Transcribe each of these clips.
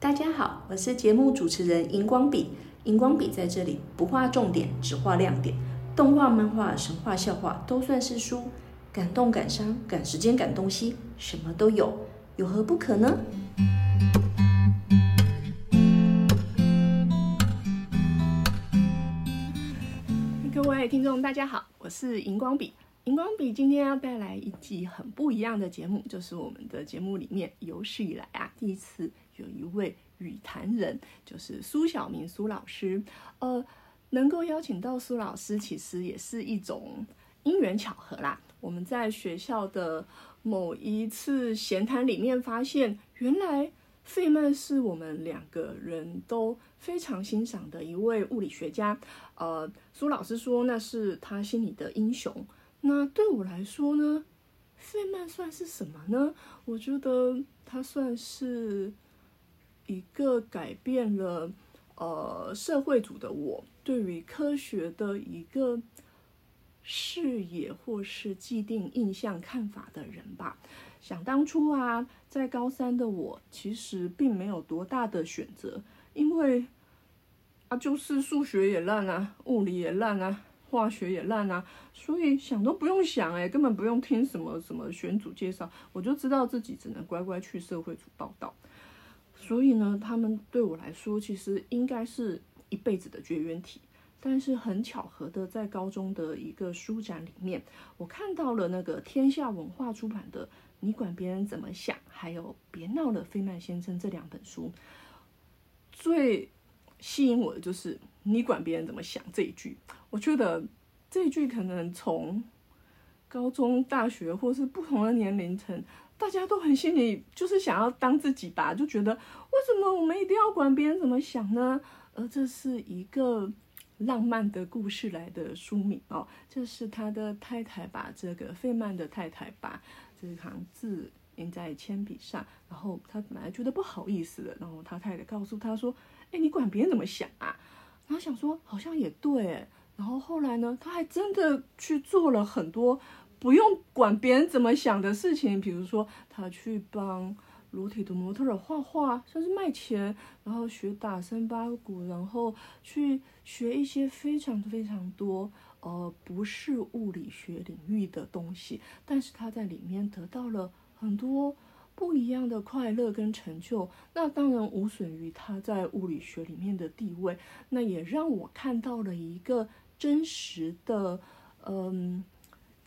大家好，我是节目主持人荧光笔。荧光笔在这里不画重点，只画亮点。动画、漫画、神话、笑话都算是书，感动、感伤、赶时间、赶东西，什么都有，有何不可呢？各位听众，大家好，我是荧光笔。荧光笔今天要带来一集很不一样的节目，就是我们的节目里面有史以来啊第一次有一位语坛人，就是苏小明苏老师。呃，能够邀请到苏老师，其实也是一种因缘巧合啦。我们在学校的某一次闲谈里面发现，原来费曼是我们两个人都非常欣赏的一位物理学家。呃，苏老师说那是他心里的英雄。那对我来说呢，费曼算是什么呢？我觉得他算是一个改变了呃社会组的我对于科学的一个视野或是既定印象看法的人吧。想当初啊，在高三的我其实并没有多大的选择，因为啊就是数学也烂啊，物理也烂啊。化学也烂啊，所以想都不用想，哎，根本不用听什么什么选组介绍，我就知道自己只能乖乖去社会组报道。所以呢，他们对我来说其实应该是一辈子的绝缘体。但是很巧合的，在高中的一个书展里面，我看到了那个天下文化出版的《你管别人怎么想》，还有《别闹了，费曼先生》这两本书，最吸引我的就是“你管别人怎么想”这一句。我觉得这一句可能从高中、大学或是不同的年龄层，大家都很心里就是想要当自己吧，就觉得为什么我们一定要管别人怎么想呢？而这是一个浪漫的故事来的书名哦，这是他的太太把这个费曼的太太把这行字印在铅笔上，然后他本来觉得不好意思的，然后他太太告诉他说：“哎，你管别人怎么想啊？”然后想说好像也对。然后后来呢，他还真的去做了很多不用管别人怎么想的事情，比如说他去帮裸体的模特儿画画，甚至卖钱，然后学打森巴鼓，然后去学一些非常非常多呃不是物理学领域的东西，但是他在里面得到了很多不一样的快乐跟成就。那当然无损于他在物理学里面的地位，那也让我看到了一个。真实的，嗯，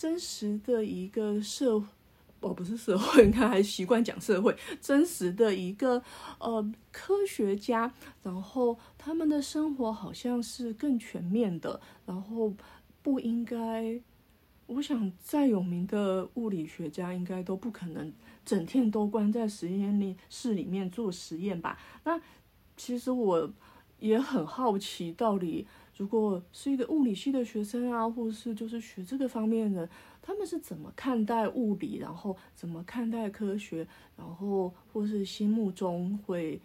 真实的一个社，哦，不是社会，你看还习惯讲社会，真实的一个呃科学家，然后他们的生活好像是更全面的，然后不应该，我想再有名的物理学家应该都不可能整天都关在实验室里面做实验吧？那其实我也很好奇，到底。如果是一个物理系的学生啊，或是就是学这个方面的，他们是怎么看待物理，然后怎么看待科学，然后或是心目中会，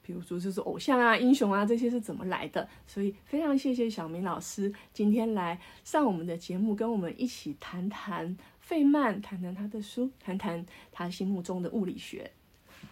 比如说就是偶像啊、英雄啊这些是怎么来的？所以非常谢谢小明老师今天来上我们的节目，跟我们一起谈谈费曼，谈谈他的书，谈谈他心目中的物理学。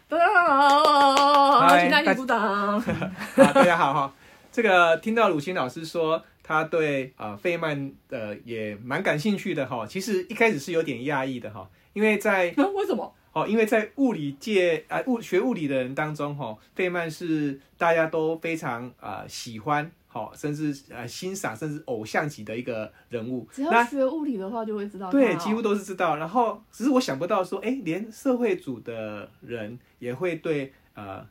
大家好，请大家鼓掌。大家好哈。这个听到鲁昕老师说他对啊费曼的也蛮感兴趣的哈，其实一开始是有点讶异的哈，因为在 为什么？哦，因为在物理界啊物学物理的人当中哈，费曼是大家都非常啊喜欢好，甚至呃欣赏，甚至偶像级的一个人物。只要学物理的话就会知道，对，几乎都是知道。然后只是我想不到说，哎，连社会组的人也会对呃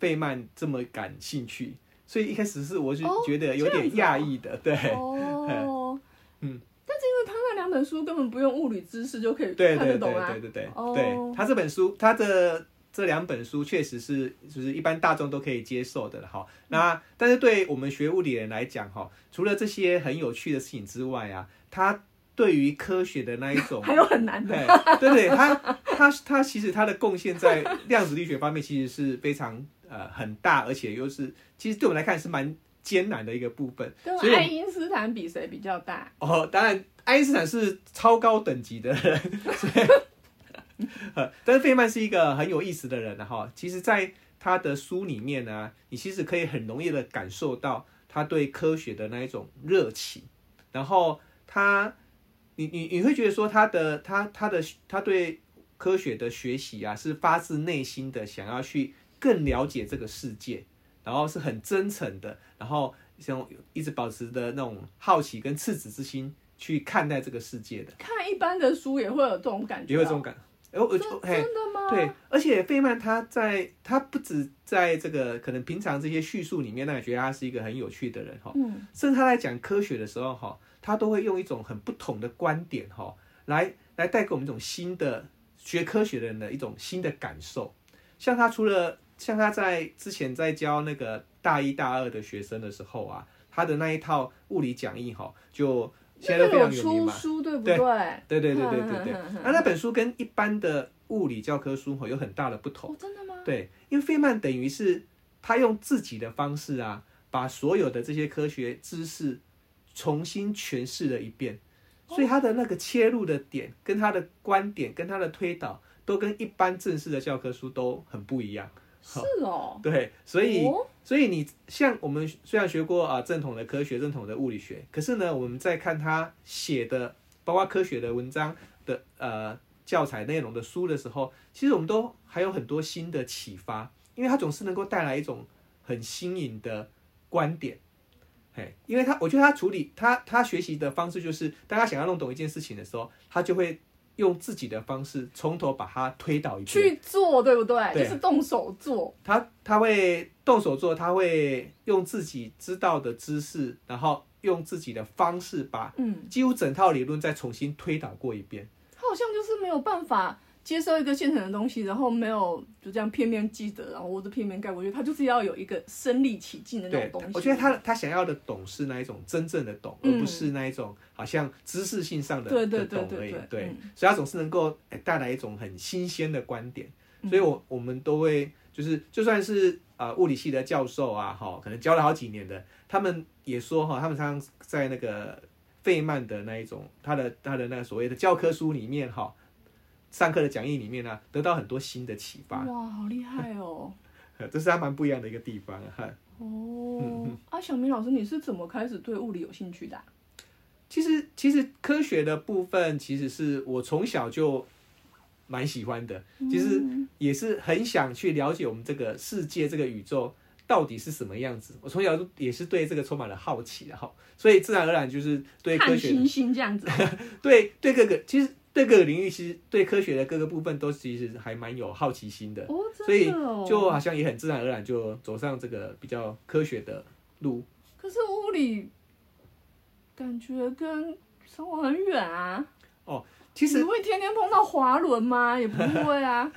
费曼这么感兴趣。所以一开始是我就觉得有点讶异的，对，哦，嗯，但是因为他那两本书根本不用物理知识就可以看得懂啊，对对对对对，对。他这本书，他的这两本书确实是就是一般大众都可以接受的了哈。那但是对我们学物理人来讲哈，除了这些很有趣的事情之外啊，他对于科学的那一种 还有很难的，对对，他他他其实他的贡献在量子力学方面其实是非常。呃，很大，而且又是，其实对我们来看是蛮艰难的一个部分。跟爱因斯坦比，谁比较大？哦，当然，爱因斯坦是超高等级的人，呃，但是费曼是一个很有意思的人哈。其实，在他的书里面呢，你其实可以很容易的感受到他对科学的那一种热情，然后他，你你你会觉得说他的他他的他对科学的学习啊，是发自内心的想要去更了解这个世界，然后是很真诚的，然后像一直保持的那种好奇跟赤子之心去看待这个世界的，看一般的书也会有这种感觉、也会这种感。哎，我真的吗？对，而且费曼他在他不止在这个可能平常这些叙述里面，那你觉得他是一个很有趣的人哈，嗯，甚至他在讲科学的时候哈，他都会用一种很不同的观点哈，来来带给我们一种新的学科学的人的一种新的感受。像他除了像他在之前在教那个大一大二的学生的时候啊，他的那一套物理讲义哈，就现在都非常有有名嘛。书，对不对对？对对对对对那那本书跟一般的物理教科书哈有很大的不同。哦，真的吗？对，因为费曼等于是他用自己的方式啊，把所有的这些科学知识重新诠释了一遍，所以他的那个切入的点、跟他的观点、跟他的推导，都跟一般正式的教科书都很不一样。是哦，对，所以哦。所以你像我们虽然学过啊正统的科学、正统的物理学，可是呢，我们在看他写的包括科学的文章的呃教材内容的书的时候，其实我们都还有很多新的启发，因为他总是能够带来一种很新颖的观点。嘿，因为他我觉得他处理他他学习的方式就是，当他想要弄懂一件事情的时候，他就会用自己的方式从头把它推导一遍。去做，对不对？对就是动手做。他他会动手做，他会用自己知道的知识，然后用自己的方式把嗯，几乎整套理论再重新推导过一遍。他好像就是没有办法接收一个现成的东西，然后没有就这样片面记得，然后或者片面盖过去，他就是要有一个身临其境的那对种东西。，我觉得他他想要的懂是那一种真正的懂，而嗯不是那一种好像知识性上的对对对对。对嗯所以他总是能够哎带来一种很新鲜的观点。嗯所以我我们都会就是就算是呃物理系的教授啊，哈，可能教了好几年的，他们也说哈，他们常常在那个费曼的那一种他的他的那个所谓的教科书里面哈，上课的讲义里面呢、得到很多新的启发，哇，好厉害哦！这是他蛮不一样的一个地方哈。哦，啊，小明老师，你是怎么开始对物理有兴趣的啊、其实其实科学的部分，其实是我从小就蛮喜欢的，其实也是很想去了解我们这个世界、这个宇宙到底是什么样子。我从小也是对这个充满了好奇的哈，所以自然而然就是对科学星星这样子。对对各个其实对各个领域，其实对科学的各个部分都其实还蛮有好奇心的，哦，所以。就好像也很自然而然就走上这个比较科学的路。可是物理感觉跟生活很远啊。哦其实你会天天碰到滑轮吗？也不会啊。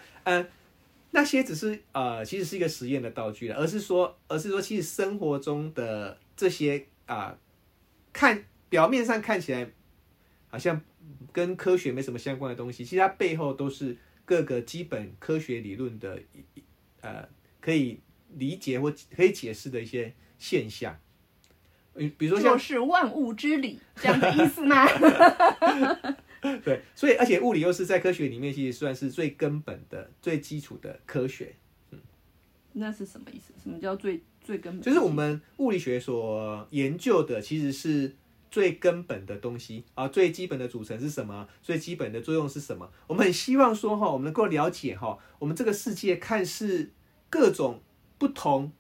那些只是呃，其实是一个实验的道具了，而是说，而是说，其实生活中的这些啊、看表面上看起来好像跟科学没什么相关的东西，其实它背后都是各个基本科学理论的呃可以理解或可以解释的一些现象。嗯，比如说像就是万物之理这样的意思吗？对，所以而且物理又是在科学里面其实算是最根本的、最基础的科学。嗯那是什么意思？什么叫最最根本？就是我们物理学所研究的，其实是最根本的东西啊，最基本的组成是什么？最基本的作用是什么？我们很希望说哈，我们能够了解哈，我们这个世界看似各种不同、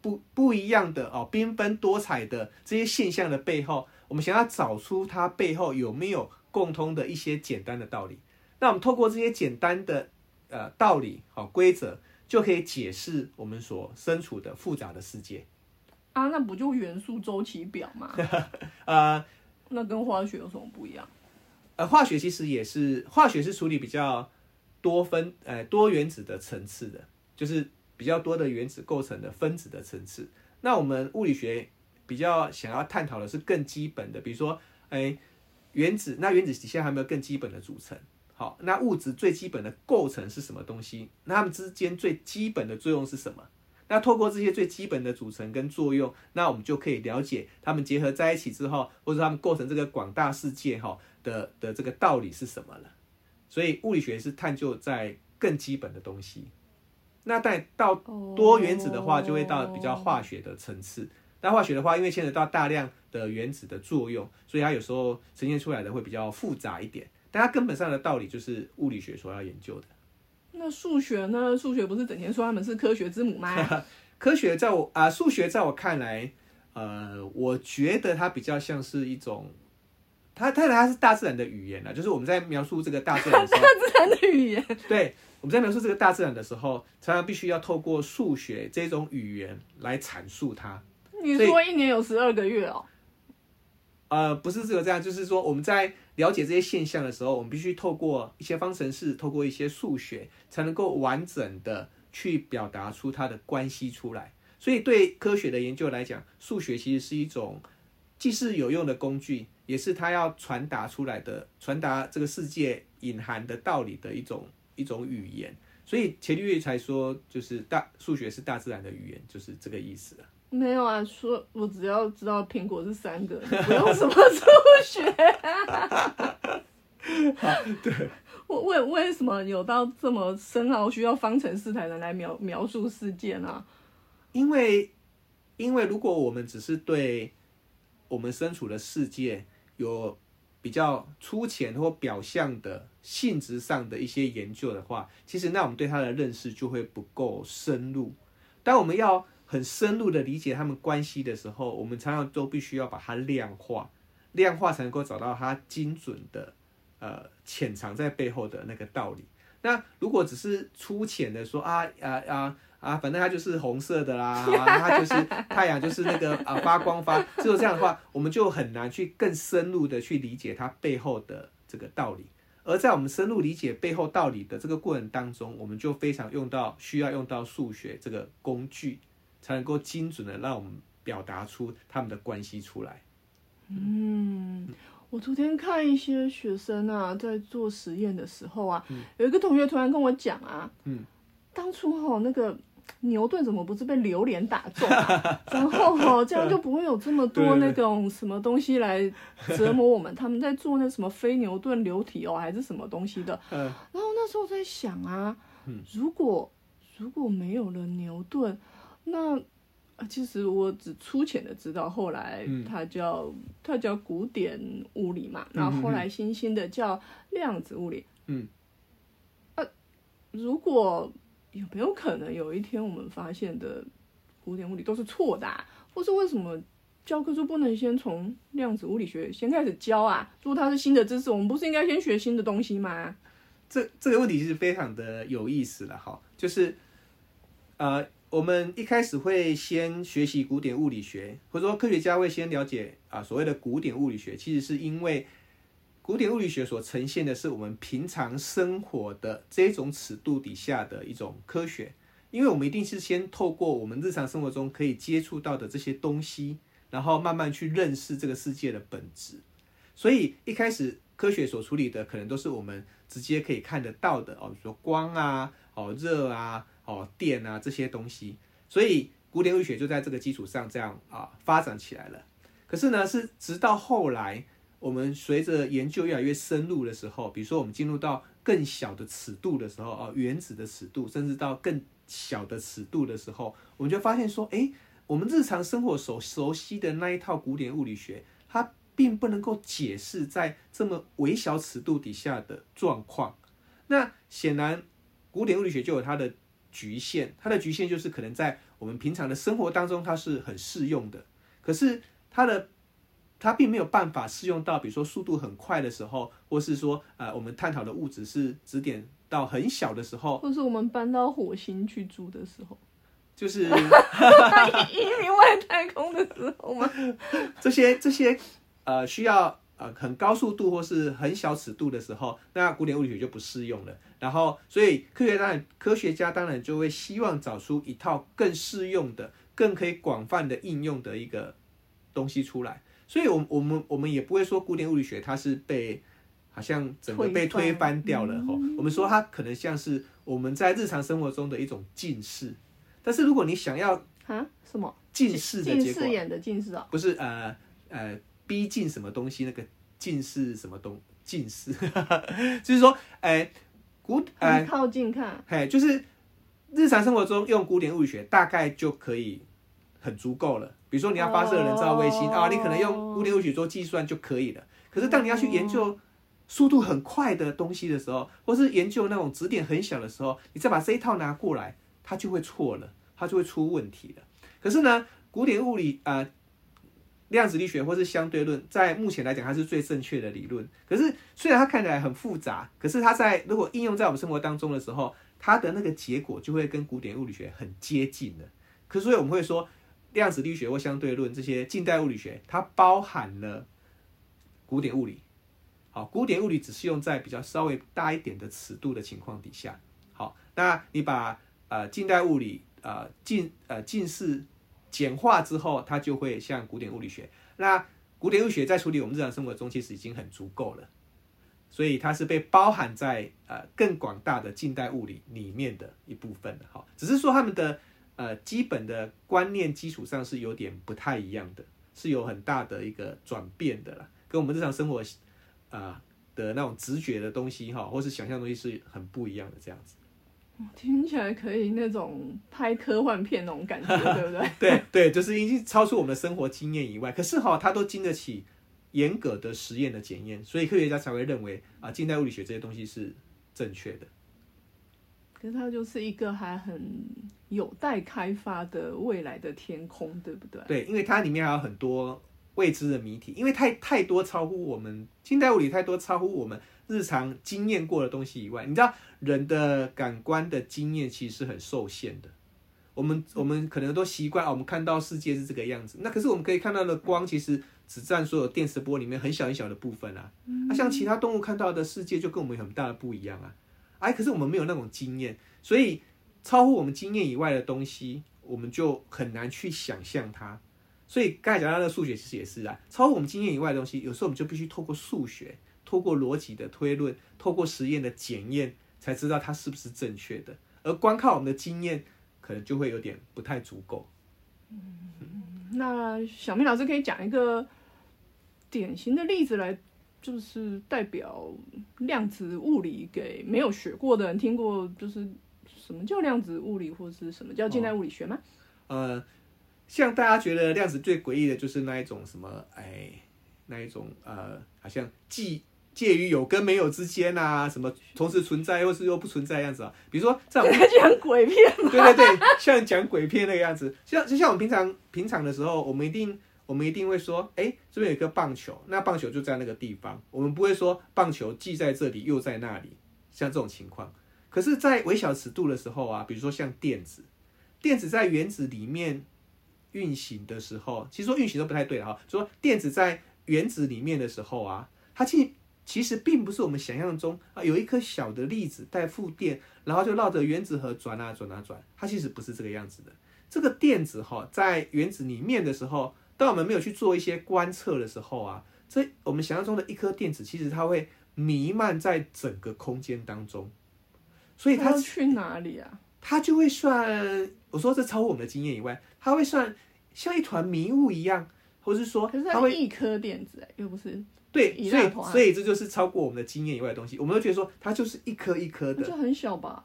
不不一样的哦，缤纷多彩的这些现象的背后，我们想要找出它背后有没有共通的一些简单的道理。那我们透过这些简单的呃道理、好、规则，就可以解释我们所身处的复杂的世界。啊，那不就元素周期表吗？呃那跟化学有什么不一样？呃，化学其实也是化学是处理比较多分呃多原子的层次的，就是比较多的原子构成的分子的层次。那我们物理学比较想要探讨的是更基本的，比如说，哎，原子，那原子底下还有没有更基本的组成？好，那物质最基本的构成是什么东西？那它们之间最基本的作用是什么？那透过这些最基本的组成跟作用，那我们就可以了解它们结合在一起之后，或者它们构成这个广大世界哈的的这个道理是什么了。所以物理学是探究在更基本的东西。那在到多原子的话，就会到比较化学的层次。那化学的话，因为牵扯到大量的原子的作用，所以它有时候呈现出来的会比较复杂一点。但它根本上的道理就是物理学所要研究的。那数学呢？数学不是整天说他们是科学之母吗？科学在我啊，数学在我看来，呃，我觉得它比较像是一种，它它它是大自然的语言啊，就是我们在描述这个大自然的时候，大自然的语言。对，我们在描述这个大自然的时候，常常必须要透过数学这种语言来阐述它。你说一年有十二个月哦？呃，不是只有这样，就是说我们在了解这些现象的时候，我们必须透过一些方程式，透过一些数学，才能够完整的去表达出它的关系出来。所以对科学的研究来讲，数学其实是一种既是有用的工具，也是它要传达出来的、传达这个世界隐含的道理的一种一种语言。所以钱律才说，就是大数学是大自然的语言，就是这个意思没有啊，说我只要知道苹果是三个，不用什么数学。对，我为为什么有到这么深奥，需要方程式才能来描描述事件呢？因为，因为如果我们只是对我们身处的世界有比较粗浅或表象的性质上的一些研究的话，其实那我们对它的认识就会不够深入。但我们要很深入的理解他们关系的时候，我们常常都必须要把它量化，量化才能够找到它精准的，呃，潜藏在背后的那个道理。那如果只是粗浅的说啊啊啊啊，反正它就是红色的啦，它就是太阳就是那个啊发光发，只有这样的话，我们就很难去更深入的去理解它背后的这个道理。而在我们深入理解背后道理的这个过程当中，我们就非常用到需要用到数学这个工具。才能够精准的让我们表达出他们的关系出来。嗯，我昨天看一些学生啊，在做实验的时候啊，有一个同学突然跟我讲啊，嗯，当初哈那个牛顿怎么不是被榴莲打中，然后哈这样就不会有这么多那种什么东西来折磨我们。他们在做那什么非牛顿流体哦，还是什么东西的。嗯，然后那时候在想啊，如果如果没有了牛顿。那其实我只粗浅的知道，后来它叫它叫古典物理嘛，然后后来新兴的叫量子物理。嗯，啊，如果有没有可能有一天我们发现的古典物理都是错的，或是为什么教科书不能先从量子物理学先开始教啊？如果它是新的知识，我们不是应该先学新的东西吗？这这个问题是非常的有意思了哈，就是呃。我们一开始会先学习古典物理学，或者说科学家会先了解啊所谓的古典物理学，其实是因为古典物理学所呈现的是我们平常生活的这种尺度底下的一种科学，因为我们一定是先透过我们日常生活中可以接触到的这些东西，然后慢慢去认识这个世界的本质。所以一开始科学所处理的可能都是我们直接可以看得到的哦，比如说光啊，哦热啊。哦，电啊这些东西，所以古典物理学就在这个基础上这样啊发展起来了。可是呢，是直到后来，我们随着研究越来越深入的时候，比如说我们进入到更小的尺度的时候，哦，原子的尺度，甚至到更小的尺度的时候，我们就发现说，哎，我们日常生活所熟悉的那一套古典物理学，它并不能够解释在这么微小尺度底下的状况。那显然，古典物理学就有它的。局限，它的局限就是可能在我们平常的生活当中，它是很适用的。可是它的它并没有办法适用到，比如说速度很快的时候，或是说呃我们探讨的物质是指点到很小的时候，或是我们搬到火星去住的时候，就是移民外太空的时候吗？这些这些呃需要。呃，很高速度或是很小尺度的时候，那古典物理学就不适用了。然后，所以科学当然，科学家当然就会希望找出一套更适用的、更可以广泛的应用的一个东西出来。所以，我我们我们也不会说古典物理学它是被好像整个被推翻掉了哈。我们说它可能像是我们在日常生活中的一种近视。但是，如果你想要啊什么近视的结果，近视眼的近视啊，不是呃呃。逼近什么东西？那个近视什么东近视，就是说，哎，古哎靠近看，嘿，就是日常生活中用古典物理学大概就可以很足够了。比如说你要发射人造卫星、哦啊，你可能用古典物理学做计算就可以了。可是当你要去研究速度很快的东西的时候，或是研究那种指点很小的时候，你再把这一套拿过来，它就会错了，它就会出问题了。可是呢，古典物理啊、呃量子力学或是相对论，在目前来讲，它是最正确的理论。可是虽然它看起来很复杂，可是它在如果应用在我们生活当中的时候，它的那个结果就会跟古典物理学很接近的。可所以我们会说，量子力学或相对论这些近代物理学，它包含了古典物理。好，古典物理只是用在比较稍微大一点的尺度的情况底下。好，那你把呃近代物理呃近呃近似简化之后，它就会像古典物理学。那古典物理学在处理我们日常生活中，其实已经很足够了，所以它是被包含在呃更广大的近代物理里面的一部分的。哈，只是说他们的呃基本的观念基础上是有点不太一样的，是有很大的一个转变的啦，跟我们日常生活啊、的那种直觉的东西哈，或是想象东西是很不一样的这样子。听起来可以那种拍科幻片那种感觉，对不对？对对，就是已经超出我们的生活经验以外，可是哈，它都经得起严格的实验的检验，所以科学家才会认为啊，近代物理学这些东西是正确的。可是它就是一个还很有待开发的未来的天空，对不对？对，因为它里面还有很多未知的谜题，因为太太多超乎我们近代物理太多超乎我们日常经验过的东西以外，你知道人的感官的经验其实是很受限的。我们我们可能都习惯啊，我们看到世界是这个样子，那可是我们可以看到的光其实只占所有电磁波里面很小很小的部分啊。那、像其他动物看到的世界就跟我们有很大的不一样啊。哎，可是我们没有那种经验，所以超乎我们经验以外的东西，我们就很难去想象它。所以刚才讲到的数学其实也是啊，超乎我们经验以外的东西，有时候我们就必须透过数学、透过逻辑的推论、透过实验的检验，才知道它是不是正确的。而光靠我们的经验，可能就会有点不太足够。那小明老师可以讲一个典型的例子来，就是代表量子物理给没有学过的人听过，就是什么叫量子物理，或是什么叫近代物理学吗？呃，像大家觉得量子最诡异的就是那一种什么，哎，那一种呃，好像既介于有跟没有之间啊，什么同时存在或是又不存在的样子啊。比如说在我们在讲鬼片，对对对，像讲鬼片那个样子，像就像我们平常平常的时候，我们一定我们一定会说，哎，这边有一个棒球，那棒球就在那个地方，我们不会说棒球既在这里又在那里，像这种情况。可是，在微小尺度的时候啊，比如说像电子，电子在原子里面运行的时候，其实说运行都不太对了哈，说电子在原子里面的时候啊，它其其实并不是我们想象中啊，有一颗小的粒子带负电，然后就绕着原子核转啊转啊转，它其实不是这个样子的。这个电子哈，在原子里面的时候，当我们没有去做一些观测的时候啊，这我们想象中的一颗电子，其实它会弥漫在整个空间当中，所以它要去哪里啊？它就会算，我说这超乎我们的经验以外，它会算像一团迷雾一样，或是说可是它会它一颗电子、哎，又不是，对，所以所以这就是超过我们的经验以外的东西，我们都觉得说它就是一颗一颗的，就很小吧？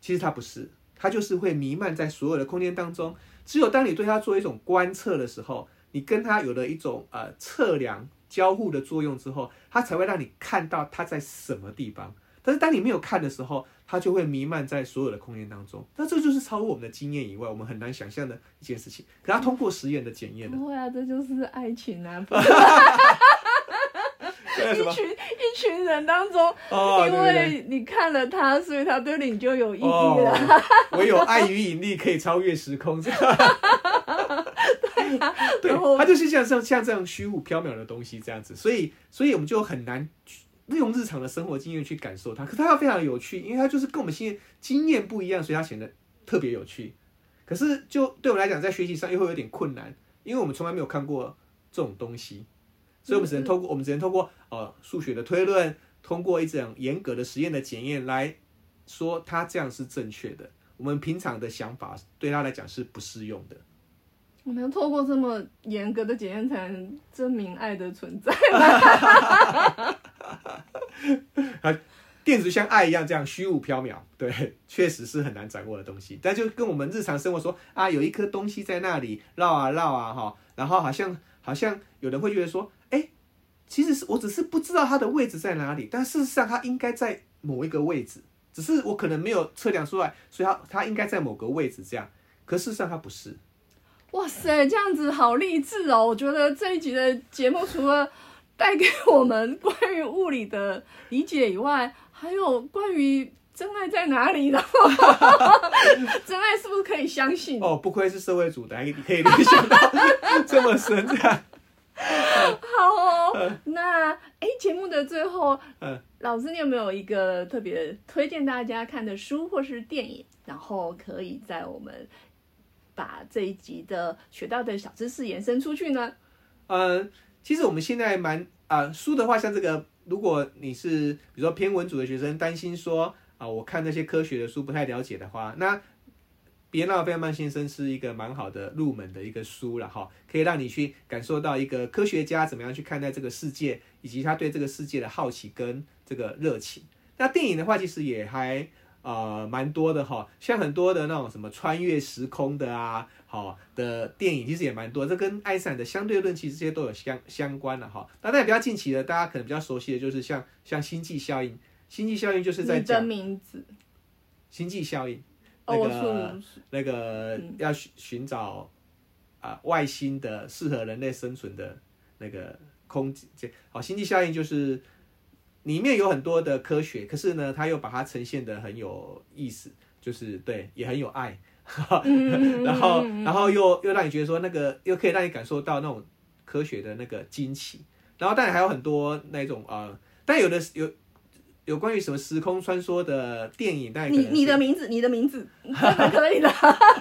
其实它不是，它就是会弥漫在所有的空间当中。只有当你对它做一种观测的时候，你跟它有了一种呃测量交互的作用之后，它才会让你看到它在什么地方。但是当你没有看的时候，它就会弥漫在所有的空间当中。那这就是超过我们的经验以外，我们很难想象的一件事情。可它通过实验的检验了，不会啊，这就是爱情啊！一群一群人当中，哦，因。为你看了他，所以他对你就有意义哦了。，唯有爱与引力可以超越时空。对啊，对它就是像像像这样虚无缥缈的东西这样子，所以所以我们就很难去用日常的生活经验去感受它。可它要非常有趣，因为它就是跟我们现在经验不一样，所以它显得特别有趣。可是就对我们来讲，在学习上又会有点困难，因为我们从来没有看过这种东西，所以我们只能透过我们只能透过呃数学的推论，通过一种严格的实验的检验来说它这样是正确的。我们平常的想法对他来讲是不适用的。我们要透过这么严格的检验，才能证明爱的存在。电子像爱一样这样虚无缥缈，对，确实是很难掌握的东西。但就跟我们日常生活说啊，有一颗东西在那里绕啊绕啊哈，然后好像好像有人会觉得说，哎，其实是我只是不知道它的位置在哪里，但事实上它应该在某一个位置，只是我可能没有测量出来，所以它它应该在某个位置这样。可事实上它不是。哇塞，这样子好励志哦！我觉得这一集的节目除了带给我们关于物理的理解以外，还有关于真爱在哪里的，真爱是不是可以相信？哦，不愧是社会主的，你可以联想到这么深，这样。好哦，那哎，节目的最后，嗯，老师，你有没有一个特别推荐大家看的书或是电影，然后可以在我们把这一集的学到的小知识延伸出去呢？呃，其实我们现在蛮啊，书的话，像这个，如果你是比如说偏文组的学生，担心说啊，我看那些科学的书不太了解的话，那。别闹，贝尔曼先生是一个蛮好的入门的一个书了哈，可以让你去感受到一个科学家怎么样去看待这个世界，以及他对这个世界的好奇跟这个热情。那电影的话，其实也还呃蛮多的哈，像很多的那种什么穿越时空的啊，好的电影其实也蛮多，这跟爱因斯坦的相对论其实这些都有相相关的哈。那比较近期的，大家可能比较熟悉的就是像像星际效应，星际效应就是在讲名字，星际效应。那个那个要寻寻找啊外星的适合人类生存的那个空间，好，星际效应就是里面有很多的科学，可是呢，他又把它呈现的很有意思，就是对，也很有爱，然后然后又又让你觉得说那个又可以让你感受到那种科学的那个惊奇，然后当然还有很多那种啊，但有的有。有关于什么时空穿梭的电影？但你你的名字，你的名字，可以的。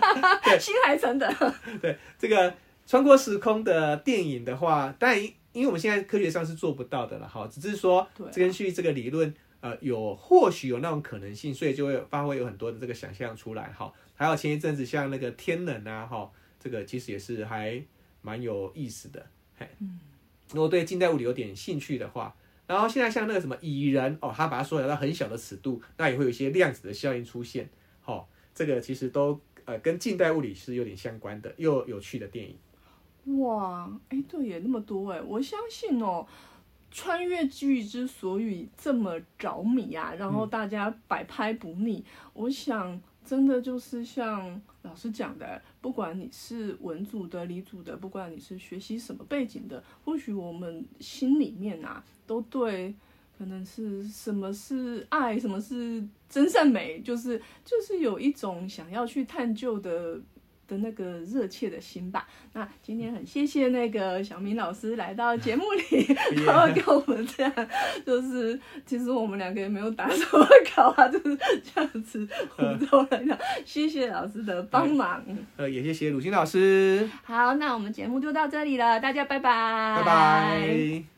新海诚的。对这个穿过时空的电影的话，但因因为我们现在科学上是做不到的了哈，只是说根据这个理论，呃，有或许有那种可能性，所以就会发挥有很多的这个想象出来哈。还有前一阵子像那个天冷啊哈，这个其实也是还蛮有意思的。嘿，如果对近代物理有点兴趣的话。然后现在像那个什么蚁人哦，他把它缩小到很小的尺度，那也会有一些量子的效应出现。好，这个其实都呃跟近代物理是有点相关的，又有趣的电影。哇，哎，对也那么多哎，我相信哦，穿越剧之所以这么着迷啊，然后大家百拍不腻，我想。真的就是像老师讲的，不管你是文组的、理组的，不管你是学习什么背景的，或许我们心里面啊，都对，可能是什么是爱，什么是真善美，就是就是有一种想要去探究的。的那个热切的心吧。那今天很谢谢那个小明老师来到节目里，然后给我们这样，就是其实我们两个也没有打什么稿啊，就是这样子互动来讲。谢谢老师的帮忙。呃，也谢谢鲁欣老师。好，那我们节目就到这里了，大家拜拜。拜拜。